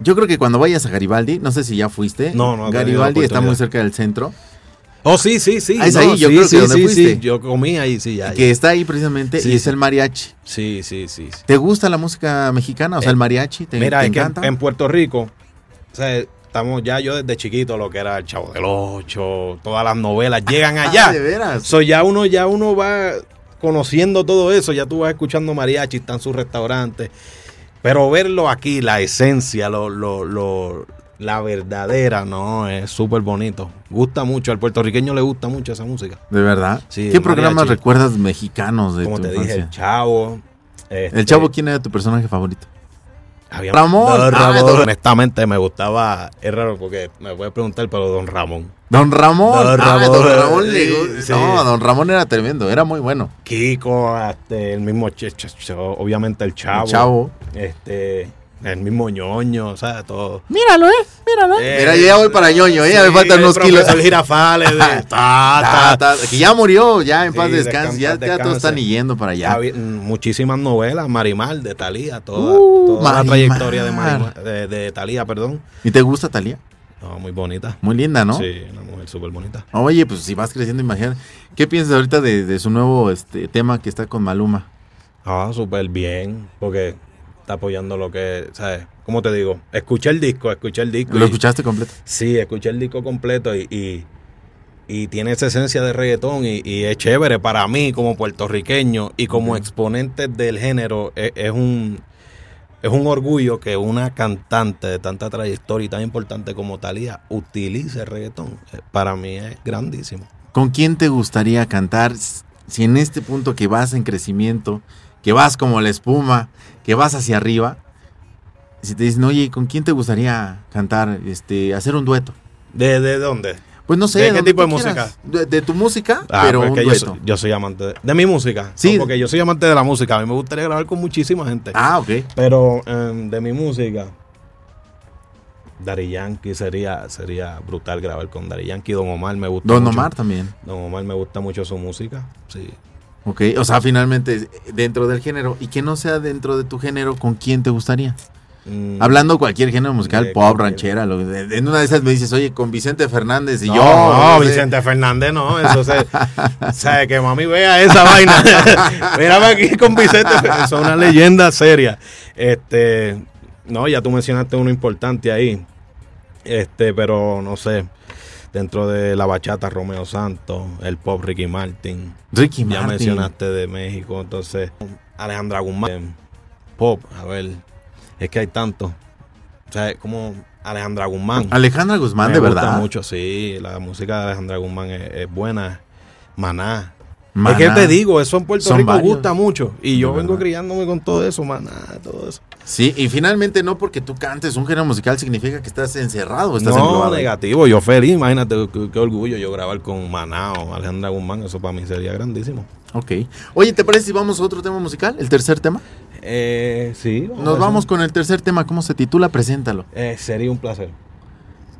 Yo creo que cuando vayas a Garibaldi, no sé si ya fuiste. No, no Garibaldi está muy cerca del centro. Oh, sí, sí, sí. Ah, es no, ahí, yo sí, creo que sí, donde sí, fuiste. sí, Yo comí ahí, sí, ya. Que ya. está ahí precisamente Sí, y es el mariachi. Sí, sí, sí. ¿Te gusta la música mexicana? O sea, Eh, el mariachi. ¿Te, Mira, te es que en, encanta? en Puerto Rico, o sea, estamos ya yo desde chiquito, lo que era el Chavo del Ocho, todas las novelas llegan allá. Ah, de veras. So, ya uno, ya uno va conociendo todo eso, ya tú vas escuchando mariachi, están sus restaurantes. Pero verlo aquí, la esencia, lo, lo, lo- la verdadera, no, es súper bonito. Gusta mucho, al puertorriqueño le gusta mucho esa música. De verdad. Sí, ¿Qué programas recuerdas mexicanos de Como tu te dije, infancia? el Chavo. este, el Chavo, ¿quién era tu personaje favorito? Había- Ramón. Don Ah, Ramón. don- Honestamente me gustaba, es raro porque me puedes preguntar, pero Don Ramón. Don Ramón. Don Ah, Ramón. don gu- Sí. No, Don Ramón era tremendo, era muy bueno. Kiko, este, el mismo, obviamente el Chavo. El Chavo. Este, el mismo ñoño, o sea, todo. Míralo, eh, míralo. Eh, Mira, yo ya voy para ñoño, eh, ya me faltan el unos kilos. profesor Girafales, de, ta, Ta, ta. ta, que ya murió, ya en Sí, paz descanse, ya, ya todos están yendo para allá. Había, mm, muchísimas novelas, Marimar de Talía, toda, Uh, toda la trayectoria de, Marimar- de, de Talía, perdón. ¿Y te gusta Talía? No, muy bonita. Muy linda, ¿no? Sí, una mujer súper bonita. Oye, pues si vas creciendo, imagínate. ¿Qué piensas ahorita de, de su nuevo este, tema que está con Maluma? Ah, súper bien, porque está apoyando lo que, ¿sabes? ¿Cómo te digo? Escuché el disco, escuché el disco. ¿Lo y- escuchaste completo? Sí, escuché el disco completo y, y, y tiene esa esencia de reggaetón y, y es chévere para mí como puertorriqueño y como exponente del género. Es, es un es un orgullo que una cantante de tanta trayectoria y tan importante como Talía utilice el reggaetón. Eh, Para mí es grandísimo. ¿Con quién te gustaría cantar si en este punto que vas en crecimiento, que vas como la espuma, que vas hacia arriba, si te dicen, oye, ¿con quién te gustaría cantar, este, hacer un dueto? ¿De, de dónde? Pues no sé. ¿De qué tipo de quieras. De, de tu música, Ah, pero un yo, soy, yo soy amante de, de mi música. Sí. No, porque yo soy amante de la música. A mí me gustaría grabar con muchísima gente. Ah, ok. Pero em, de mi música, Dari Yankee sería, sería brutal grabar con Dari Yankee. Don Omar me gusta Don mucho. Omar también. Don Omar me gusta mucho su música. Sí. Ok, o sea, finalmente dentro del género y que no sea dentro de tu género, ¿con quién te gustaría? Mm, Hablando cualquier género musical, pop, ranchera, lo- en una de esas me dices, oye, con Vicente Fernández y no, yo. no. Vicente Fernández no, eso se, sabe que mami vea esa vaina. Mírame aquí con Vicente, es una leyenda seria. Este, no, ya tú mencionaste uno importante ahí. Este, pero no sé, dentro de la bachata Romeo Santos, el pop Ricky Martin. Ricky Ya Martin. mencionaste de México, entonces Alejandra Guzmán, pop, a ver, es que hay tanto. O sea, como Alejandra Guzmán. Alejandra Guzmán, Me de gusta verdad. mucho, sí, la música de Alejandra Guzmán es, es buena. Maná, Maná. Es que te digo, eso en Puerto Son Rico varios. gusta mucho. Y yo vengo criándome con todo eso, maná, todo eso. Sí, y finalmente no porque tú cantes un género musical significa que estás encerrado, estás no, englobado negativo, yo feliz, imagínate qué, qué orgullo yo grabar con Maná o Alejandra Guzmán, eso para mí sería grandísimo. Ok. Oye, ¿te parece si vamos a otro tema musical? ¿El tercer tema? Eh, sí. Nos vamos con el tercer tema. ¿Cómo se titula? Preséntalo. Eh, sería un placer.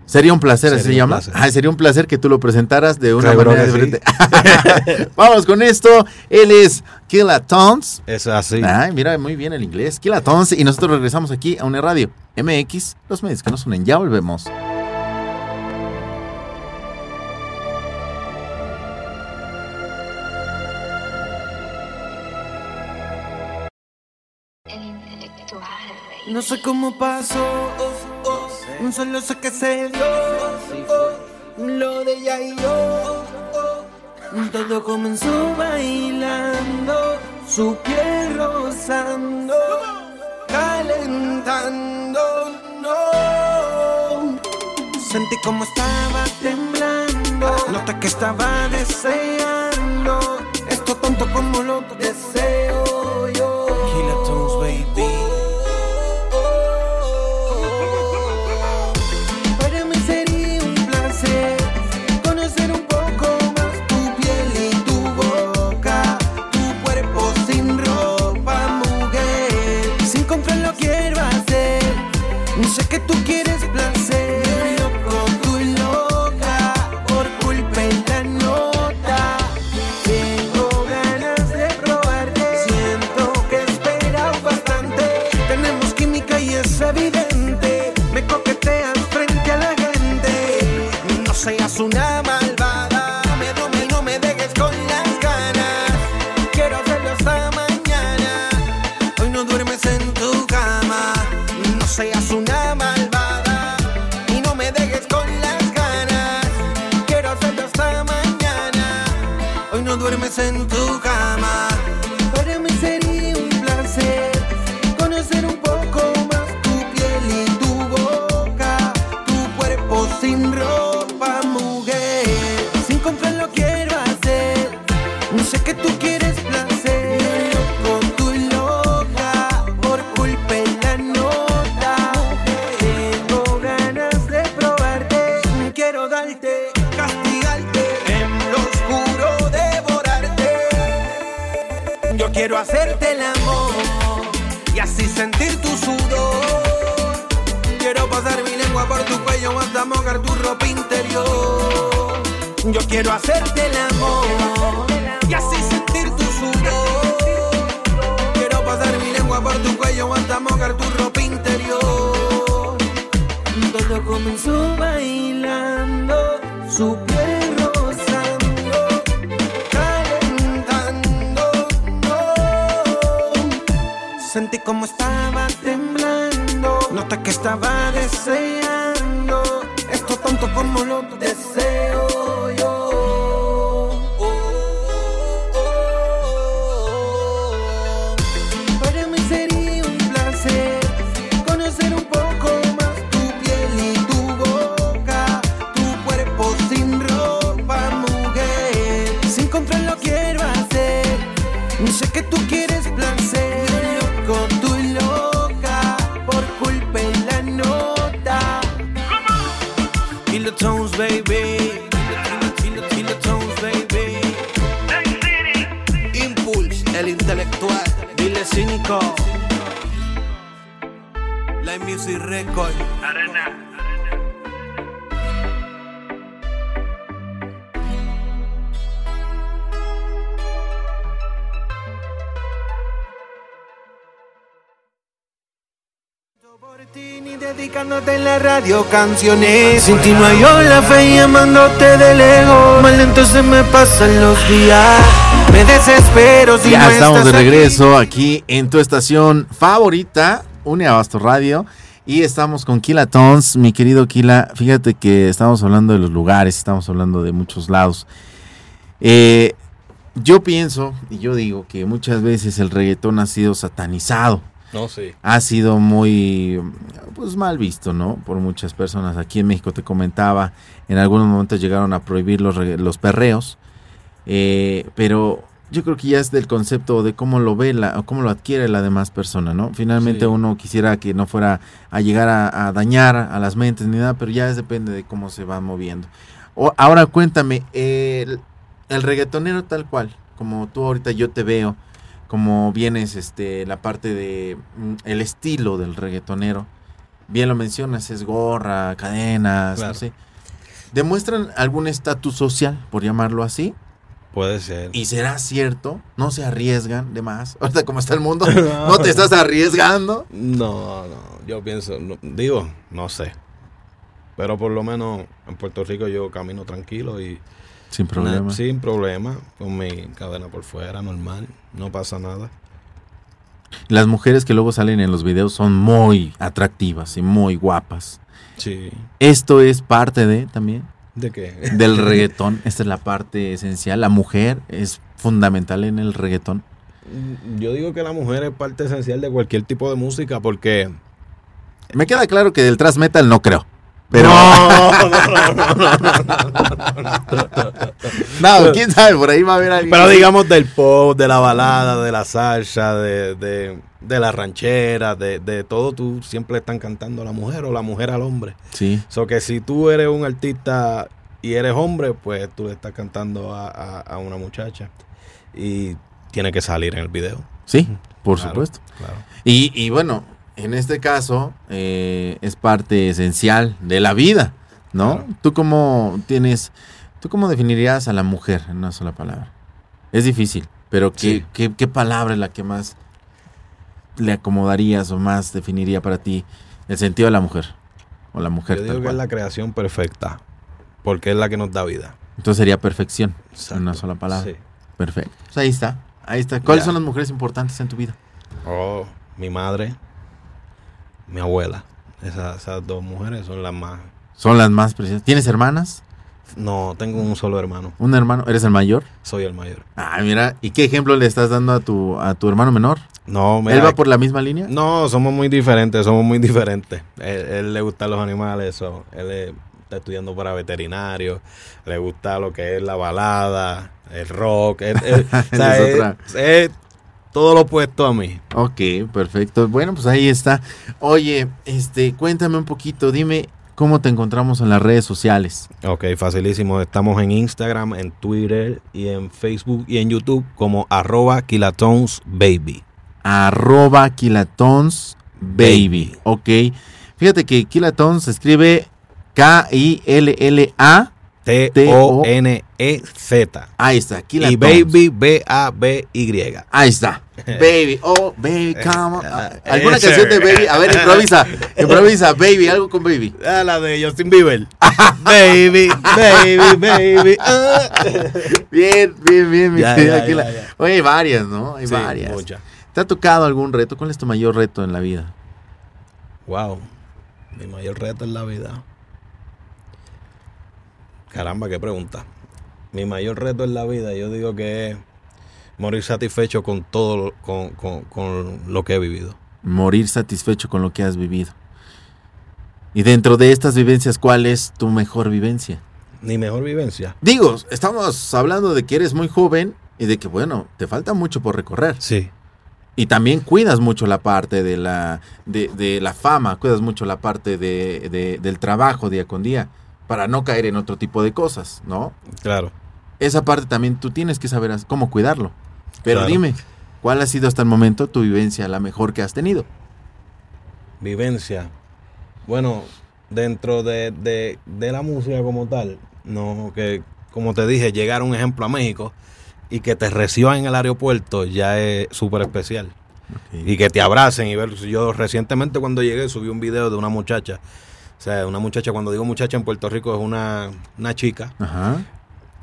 Sería un placer, así se Sería un llama. placer. Ah, sería un placer que tú lo presentaras de una manera que sí. diferente. Vamos con esto. Él es Killatons. Es así. Ay, mira, muy bien el inglés. Killatons. Y nosotros regresamos aquí a una radio MX, los medios que nos unen. Ya volvemos. No sé cómo pasó, solo sé que se dio lo de ella y yo. Todo comenzó bailando, su piel rozando, calentando. No. Sentí como estaba temblando, noté que estaba deseando. Esto tanto como lo deseo su piel rozando, calentando. no. Sentí como estaba temblando, noté que estaba deseando. Esto tanto como lo deseo Kilotones, baby. Impulse, el intelectual. Dile cínico. La Music Record. Por radio canciones Sin ti no hay la fe y amándote de lejos Más lento se me pasan los días Me desespero si Ya no estamos de aquí. regreso aquí en tu estación favorita, Une Abasto Radio. Y estamos con Kila Tons, mi querido Kila. Fíjate que estamos hablando de los lugares, estamos hablando de muchos lados. Eh, yo pienso y yo digo que muchas veces el reggaetón ha sido satanizado. No, sí. ha sido muy pues mal visto, ¿no? Por muchas personas. Aquí en México te comentaba, en algunos momentos llegaron a prohibir los, los perreos Eh, pero yo creo que ya es del concepto de cómo lo ve la, o cómo lo adquiere la demás persona, ¿no? Finalmente Sí. uno quisiera que no fuera a llegar a, a dañar a las mentes ni nada, pero ya es depende de cómo se va moviendo. O- ahora cuéntame, el, el reggaetonero tal cual, como tú ahorita yo te veo, como vienes este la parte de mm, el estilo del reggaetonero. Bien lo mencionas, es gorra, cadenas, Claro. no sé. ¿Demuestran algún estatus social, por llamarlo así? Puede ser. ¿Y será cierto? ¿No se arriesgan de más? Ahorita como está el mundo, ¿no te estás arriesgando? No, no, yo pienso, no- digo, no sé. Pero por lo menos en Puerto Rico yo camino tranquilo y Sin problema. sin problema, con mi cadena por fuera, normal, no pasa nada. Las mujeres que luego salen en los videos son muy atractivas y muy guapas. Sí. Esto es parte de también ¿De qué? del reggaetón. Esta es la parte esencial. La mujer es fundamental en el reggaetón. Yo digo que la mujer es parte esencial de cualquier tipo de música porque... Me queda claro que del thrash metal no creo. Pero No, no, no, no, no, quién sabe, por ahí va a haber alguien. Pero digamos del pop, de la balada, de la salsa, de, de, de la ranchera, de, de todo, tú siempre están cantando a la mujer o la mujer al hombre. Sí, So que si tú eres un artista y eres hombre, pues tú le estás cantando a, a- a una muchacha y tiene que salir en el video. sí, por Claro, supuesto. Claro. Y, y bueno, en este caso eh, es parte esencial de la vida, ¿no? Claro. ¿Tú cómo tienes, tú cómo definirías a la mujer en una sola palabra? Es difícil, pero ¿qué, Sí. qué, qué palabra es la que más le acomodarías o más definiría para ti el sentido de la mujer? O la mujer Yo tal digo que es cual. la creación perfecta, porque es la que nos da vida. Entonces sería perfección en una sola palabra. Sí. Perfecto. Pues ahí está, ahí está. ¿Cuáles Ya. son las mujeres importantes en tu vida? Oh, mi madre, mi abuela. Esas, esas dos mujeres son las más... Son las más preciosas. ¿Tienes hermanas? No, tengo un solo hermano. ¿Un hermano? ¿Eres el mayor? Soy el mayor. Ah, mira, ¿y qué ejemplo le estás dando a tu, a tu hermano menor? No, mira, ¿Él va por la misma línea? No, somos muy diferentes, somos muy diferentes. Él, él le gustan los animales, so, él está estudiando para veterinario, le gusta lo que es la balada, el rock, él- él- o sea, Es es, otra. es todo lo opuesto a mí. Ok, perfecto. Bueno, pues ahí está. Oye, este, cuéntame un poquito, dime cómo te encontramos en las redes sociales. Ok, facilísimo. Estamos en Instagram, en Twitter y en Facebook y en YouTube como arroba kilatonesbaby. Arroba Kilatons Baby. Ok. Fíjate que Kilatons se escribe K-I-L-L-A. T-O-N-E-Z. Ahí está, Y Kilatons. baby, B-A-B-Y. Ahí está. Baby, oh, baby, come on. Eh, ¿Alguna ese. canción de baby? A ver, improvisa. Improvisa, baby, algo con baby. Ah, la de Justin Bieber. baby, baby, baby. ah. Bien, bien, bien, mi Ya, ya, Kila. ya, ya. Oye, hay varias, ¿no? Hay Sí, varias. muchas. ¿Te ha tocado algún reto? ¿Cuál es tu mayor reto en la vida? Wow. Mi mayor reto en la vida. Caramba, qué pregunta. Mi mayor reto en la vida, yo digo que es morir satisfecho con todo, lo- con, con- con lo que he vivido. Morir satisfecho con lo que has vivido. Y dentro de estas vivencias, ¿cuál es tu mejor vivencia? Mi mejor vivencia. Digo, estamos hablando de que eres muy joven y de que, bueno, te falta mucho por recorrer. Sí. Y también cuidas mucho la parte de la, de, de la fama, cuidas mucho la parte de, de- del trabajo día con día, para no caer en otro tipo de cosas, ¿no? Claro. Esa parte también tú tienes que saber cómo cuidarlo. Pero Claro. dime, ¿cuál ha sido hasta el momento tu vivencia, la mejor que has tenido? Vivencia. Bueno, dentro de, de- de la música como tal, no, que como te dije, llegar un ejemplo a México y que te reciban en el aeropuerto ya es súper especial. Y que te abracen y ver. Yo recientemente cuando llegué subí un video de una muchacha. O sea, una muchacha, cuando digo muchacha en Puerto Rico es una, una chica Ajá.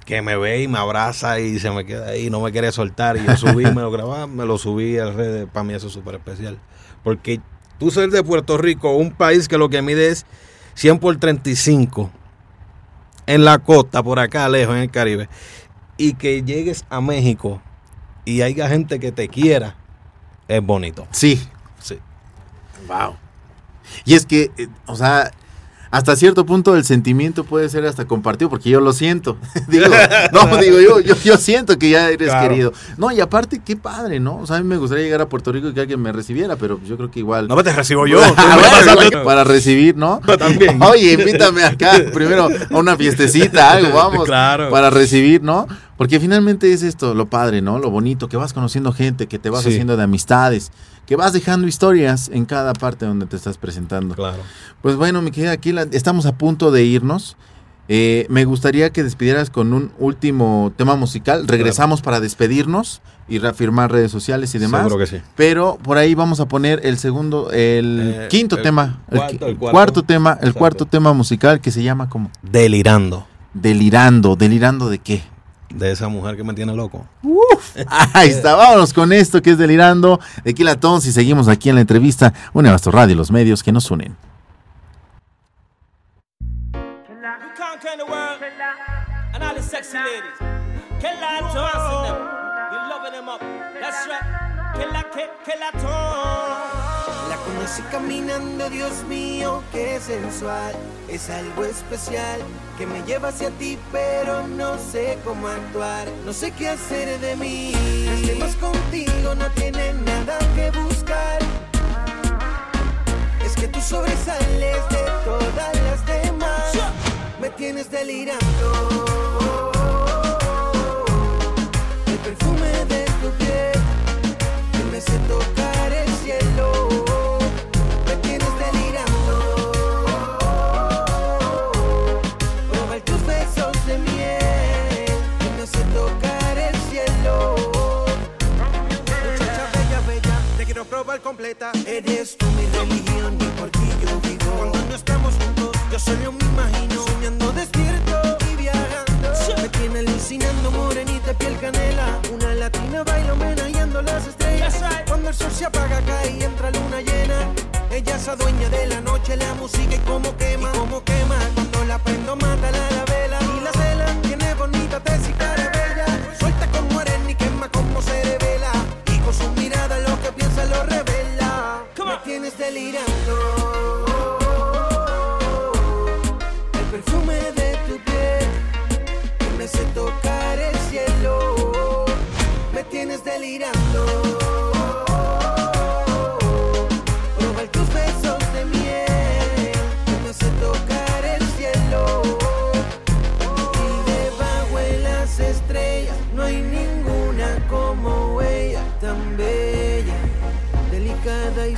que me ve y me abraza y se me queda ahí, no me quiere soltar. Y yo subí, me lo grababa, me lo subí a redes. Para mí eso es súper especial. Porque tú ser de Puerto Rico, un país que lo que mide es 100 por 35, en la costa, por acá lejos, en el Caribe, y que llegues a México y haya gente que te quiera, es bonito. Sí. Sí. Wow. Y es que, eh, o sea, hasta cierto punto el sentimiento puede ser hasta compartido porque yo lo siento. digo, no, digo yo, yo, yo siento que ya eres Claro. querido. No, y aparte, qué padre, ¿no? O sea, a mí me gustaría llegar a Puerto Rico y que alguien me recibiera, pero yo creo que igual. No me te recibo yo. Ah, para recibir, ¿no? También. Oye, invítame acá primero a una fiestecita, algo, vamos. Claro. Para recibir, ¿no? Porque finalmente es esto, lo padre, ¿no? Lo bonito, que vas conociendo gente, que te vas Sí. haciendo de amistades, que vas dejando historias en cada parte donde te estás presentando. Claro. Pues bueno, mi querida Aquila, estamos a punto de irnos. Eh, me gustaría que despidieras con un último tema musical. Regresamos para despedirnos y reafirmar redes sociales y demás. Seguro que sí. Pero por ahí vamos a poner el segundo, el Eh, quinto el tema, el, cuarto, el cuarto. cuarto tema, el Exacto. cuarto tema musical que se llama como Delirando. Delirando, delirando de qué. De esa mujer que me tiene loco. Ahí está, vámonos con esto que es Delirando. De Kila Tons y seguimos aquí en la entrevista Une Nuestro Radio y los medios que nos unen. Conocí caminando, Dios mío, qué sensual. Es algo especial que me lleva hacia ti, pero no sé cómo actuar. No sé qué hacer de mí. Los temas contigo no tienen nada que buscar. Es que tú sobresales de todas las demás. Me tienes delirando. El perfume de tu piel que me hace tocar completa. Eres tú mi religión y por ti yo vivo. Cuando no estamos juntos, yo solo me imagino soñando despierto y viajando. Me tiene alucinando morenita piel canela. Una latina baila homenajeando las estrellas. Cuando el sol se apaga cae y entra luna llena. Ella es dueña de la noche, la música y cómo quema, cómo quema. Cuando la prendo mata la, la vela y la cela. Tiene bonita y cara bella. Suelta como arena y quema como se delirando. El perfume de tu piel que me hace tocar el cielo. Me tienes delirando.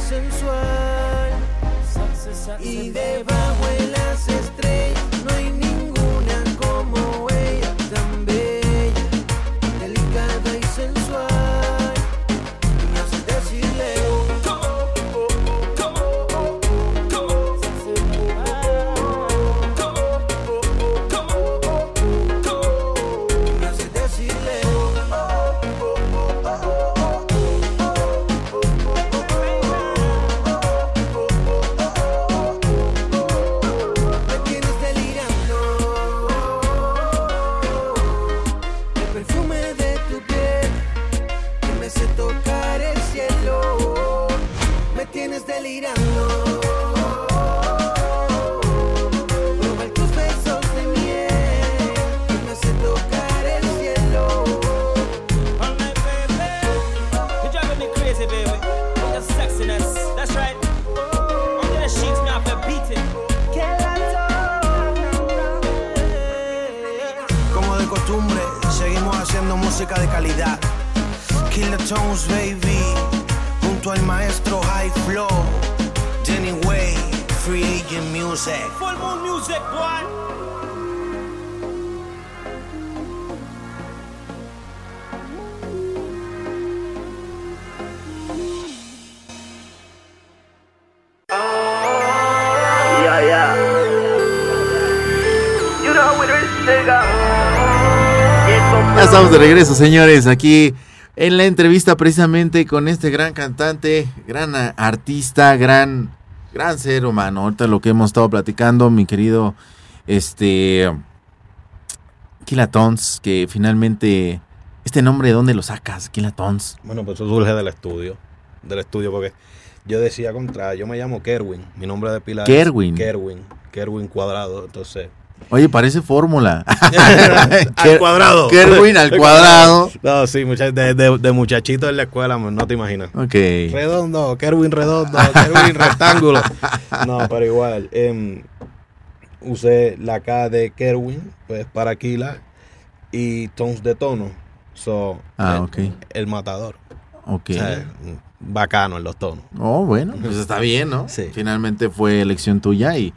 Sensual. Y debajo de las música de calidad. Kill the tones, baby. Junto al maestro High Flow. Danny Way, Free Agent Music. Full moon music, boy. Estamos de regreso, señores, aquí en la entrevista precisamente con este gran cantante, gran artista, gran, gran ser humano. Ahorita lo que hemos estado platicando, mi querido, este, Kilatons, que finalmente, este nombre, ¿de dónde lo sacas, Kilatons? Bueno, pues eso surge del estudio. Del estudio, porque yo decía contra, yo me llamo Kerwin. Mi nombre de pila Kerwin. Kerwin. Kerwin Cuadrado. Entonces, Oye, parece fórmula. al cuadrado. Kerwin al cuadrado. No, sí, mucha- de, de- de muchachito en la escuela, man, no te imaginas. Ok. Redondo, Kerwin redondo, Kerwin rectángulo. No, pero igual. em, usé la K de Kerwin, pues para Aquila, y tones de tono. So, Ah, el, ok. el matador. Ok. O sea, bacano en los tonos. Oh, bueno, pues está bien, ¿no? Sí. Finalmente fue elección tuya y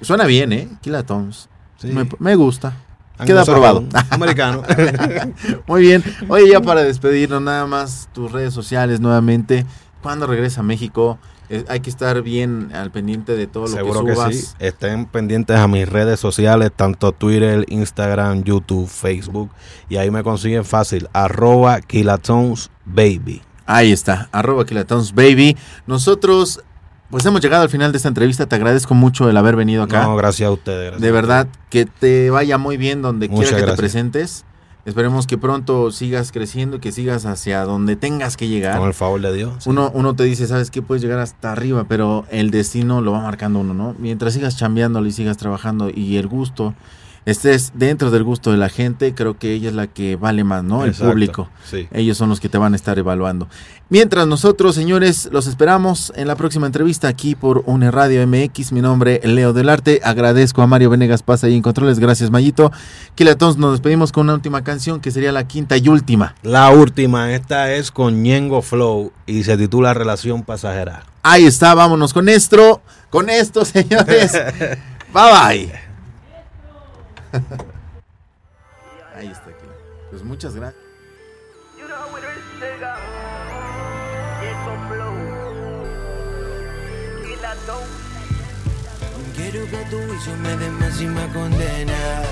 suena bien, ¿eh? Kilatones. Sí. Me, me gusta. Queda aprobado. Americano. Muy bien. Oye, ya para despedirnos, nada más tus redes sociales nuevamente. ¿Cuándo regresa a México? Eh, hay que estar bien al pendiente de todo lo Seguro que que, subas. sí. Estén pendientes a mis redes sociales, tanto Twitter, Instagram, YouTube, Facebook. Y ahí me consiguen fácil. Arroba Kilatones Baby. Ahí está, arroba Kilatones Baby. Nosotros, pues hemos llegado al final de esta entrevista. Te agradezco mucho el haber venido acá. No, gracias a ustedes. gracias de verdad, que te vaya muy bien donde Muchas quiera que te gracias. presentes. Esperemos que pronto sigas creciendo y que sigas hacia donde tengas que llegar. Con el favor de Dios. sí. Uno, uno te dice, ¿sabes qué? Puedes llegar hasta arriba, pero el destino lo va marcando uno, ¿no? Mientras sigas chambeándolo y sigas trabajando y el gusto, estés dentro del gusto de la gente, creo que ella es la que vale más, ¿no? El público. Sí. Ellos son los que te van a estar evaluando. Mientras nosotros, señores, los esperamos en la próxima entrevista aquí por UNE Radio MX. Mi nombre es Leo del Arte. Agradezco a Mario Venegas Paz ahí en controles. Gracias, Mayito. Kilatons, nos despedimos con una última canción que sería la quinta y última. La última, esta es con Ñengo Flow y se titula Relación Pasajera. Ahí está, vámonos con esto. Con esto, señores. bye bye. Ahí está. Kila. Pues muchas gracias. Quiero que tu juicio me dé máxima condena.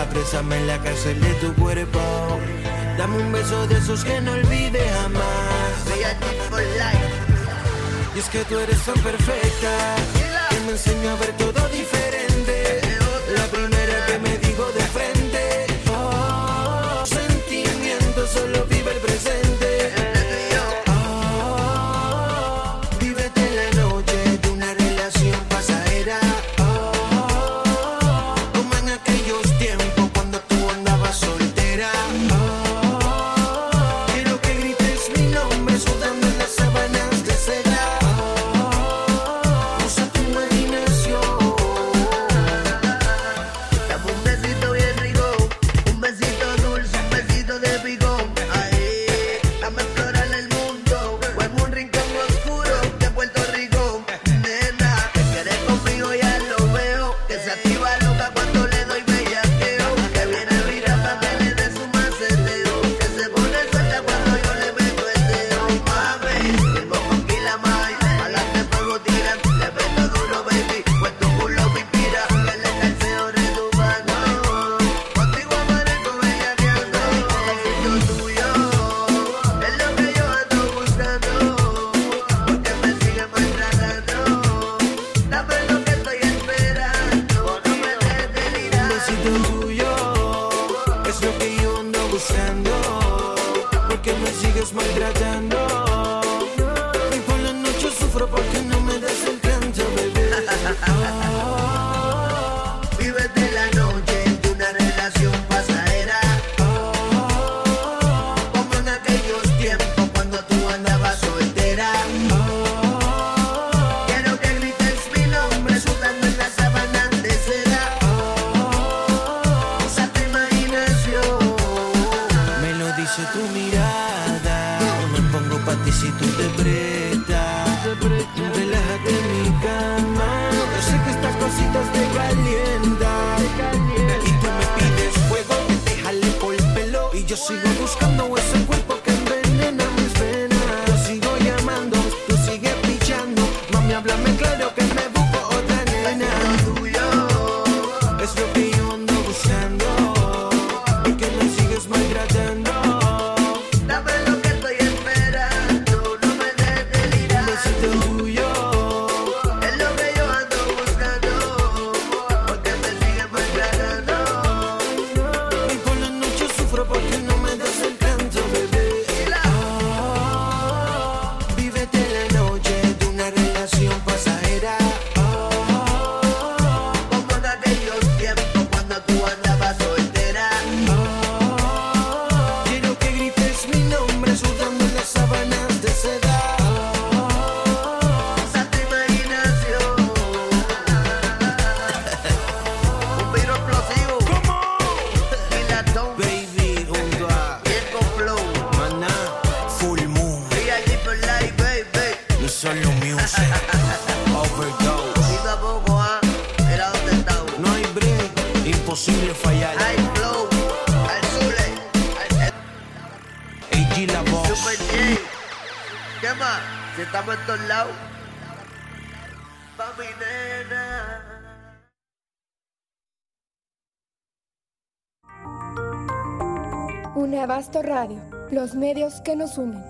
Aprésame en la cárcel de tu cuerpo. Dame un beso de esos que no olvide jamás. Y es que tú eres tan perfecta. Que me enseñó a ver todo diferente. Los medios que nos unen.